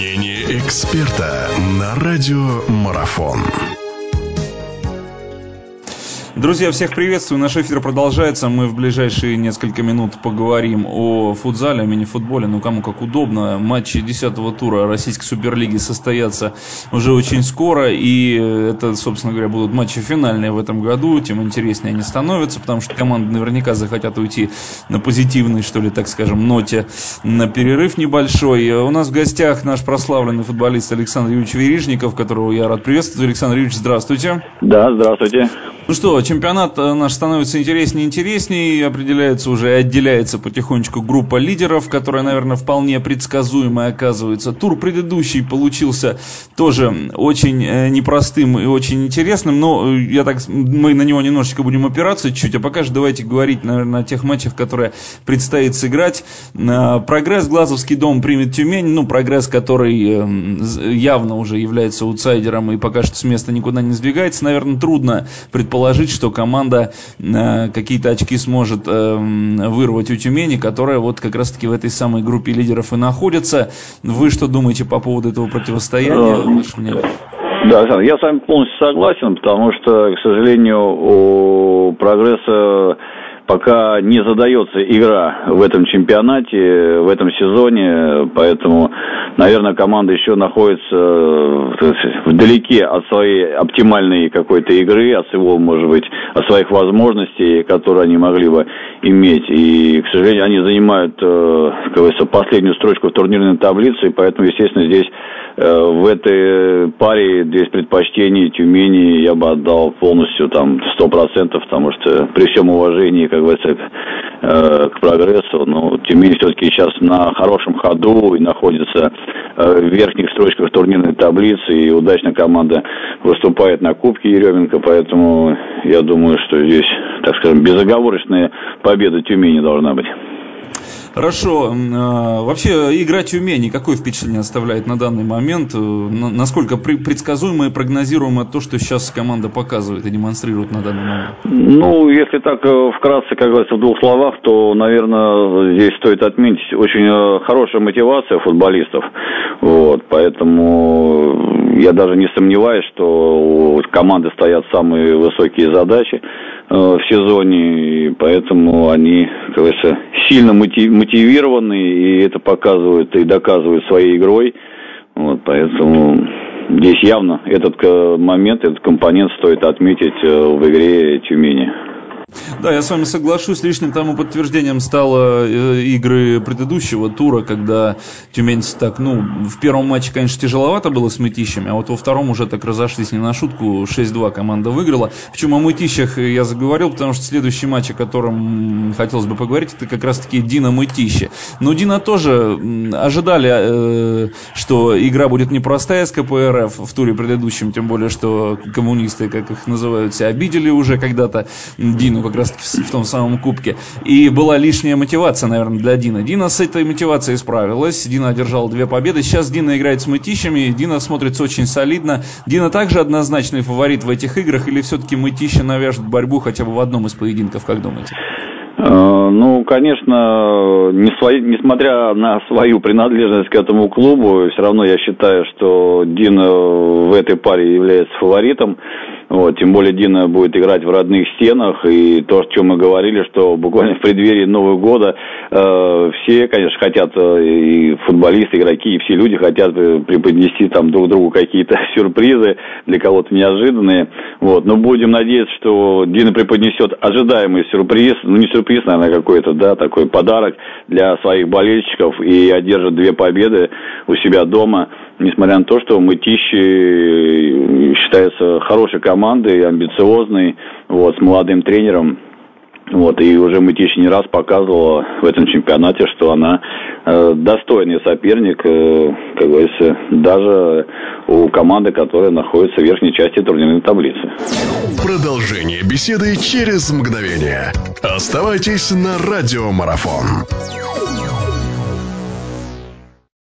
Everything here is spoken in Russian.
Мнение эксперта на радио Марафон. Друзья, всех приветствую. Наш эфир продолжается. Мы в ближайшие несколько минут поговорим о футзале, о мини-футболе. Ну, кому как удобно. Матчи 10-го тура Российской Суперлиги состоятся уже очень скоро. И это, собственно говоря, будут матчи финальные в этом году. Тем интереснее они становятся, потому что команды наверняка захотят уйти на позитивной, что ли, так скажем, ноте на перерыв небольшой. У нас в гостях наш прославленный футболист Александр Юрьевич Верижников, которого я рад приветствовать. Александр Юрьевич, здравствуйте. Да, здравствуйте. Ну что, чемпионат э, наш становится интереснее и интереснее, определяется уже и отделяется потихонечку группа лидеров, которая, наверное, вполне предсказуемая оказывается. Тур предыдущий получился тоже очень э, непростым и очень интересным, но э, я так, мы на него немножечко будем опираться чуть-чуть, а пока же давайте говорить, наверное, о тех матчах, которые предстоит сыграть. Прогресс Глазовский дом примет Тюмень, ну, прогресс, который явно уже является аутсайдером и пока что с места никуда не сдвигается, наверное, трудно предположить предположить, что команда э, какие-то очки сможет э, вырвать у Тюмени, которая вот как раз-таки в этой самой группе лидеров и находится. Вы что думаете по поводу этого противостояния? Да, Александр, я с вами полностью согласен, потому что, к сожалению, у прогресса пока не задается игра в этом чемпионате, в этом сезоне, поэтому, наверное, команда еще находится вдалеке от своей оптимальной какой-то игры, от своего, может быть, от своих возможностей, которые они могли бы иметь. И, к сожалению, они занимают, э, как говорится, последнюю строчку в турнирной таблице, и поэтому, естественно, здесь э, в этой паре здесь предпочтений Тюмени я бы отдал полностью там сто процентов, потому что при всем уважении, как говорится, э, к прогрессу, но Тюмень все-таки сейчас на хорошем ходу и находится в верхних строчках турнирной таблицы, и удачно команда выступает на Кубке Еременко, поэтому я думаю, что здесь, так скажем, безоговорочная победа Тюмени должна быть. Хорошо. А, вообще, игра Тюмени какое впечатление оставляет на данный момент? Э, насколько предсказуемо и прогнозируемо то, что сейчас команда показывает и демонстрирует на данный момент? Ну, если так э, вкратце, как говорится, в двух словах, то, наверное, здесь стоит отметить очень э, хорошая мотивация футболистов. Вот, поэтому я даже не сомневаюсь, что у команды стоят самые высокие задачи в сезоне, и поэтому они, как сильно мотивированы и это показывают и доказывают своей игрой. Вот, поэтому здесь явно этот момент, этот компонент стоит отметить э, в игре Тюмени. Да, я с вами соглашусь. Лишним тому подтверждением стало э, игры предыдущего тура, когда тюменцы так, ну, в первом матче, конечно, тяжеловато было с мытищами, а вот во втором уже так разошлись не на шутку. 6-2 команда выиграла. Почему о мытищах я заговорил, потому что следующий матч, о котором хотелось бы поговорить, это как раз-таки Дина Мытище. Но Дина тоже ожидали, э, что игра будет непростая с КПРФ в туре предыдущем, тем более, что коммунисты, как их называют, обидели уже когда-то Дину ну, как раз в том самом кубке. И была лишняя мотивация, наверное, для Дина. Дина с этой мотивацией справилась. Дина одержал две победы. Сейчас Дина играет с мытищами. Дина смотрится очень солидно. Дина также однозначный фаворит в этих играх. Или все-таки мытища навяжет борьбу хотя бы в одном из поединков, как думаете? Э, ну, конечно, несмотря на свою принадлежность к этому клубу, все равно я считаю, что Дина в этой паре является фаворитом. Вот, тем более Дина будет играть в родных стенах, и то, о чем мы говорили, что буквально в преддверии Нового года э, все, конечно, хотят, э, и футболисты, игроки, и все люди хотят э, преподнести там друг другу какие-то сюрпризы, для кого-то неожиданные. Вот, но будем надеяться, что Дина преподнесет ожидаемый сюрприз, ну не сюрприз, наверное, какой-то, да, такой подарок для своих болельщиков и одержит две победы у себя дома несмотря на то, что Мытищи считается хорошей командой, амбициозной, вот, с молодым тренером. Вот, и уже Мытищи не раз показывала в этом чемпионате, что она э, достойный соперник, э, как говорится, даже у команды, которая находится в верхней части турнирной таблицы. Продолжение беседы через мгновение. Оставайтесь на радиомарафон.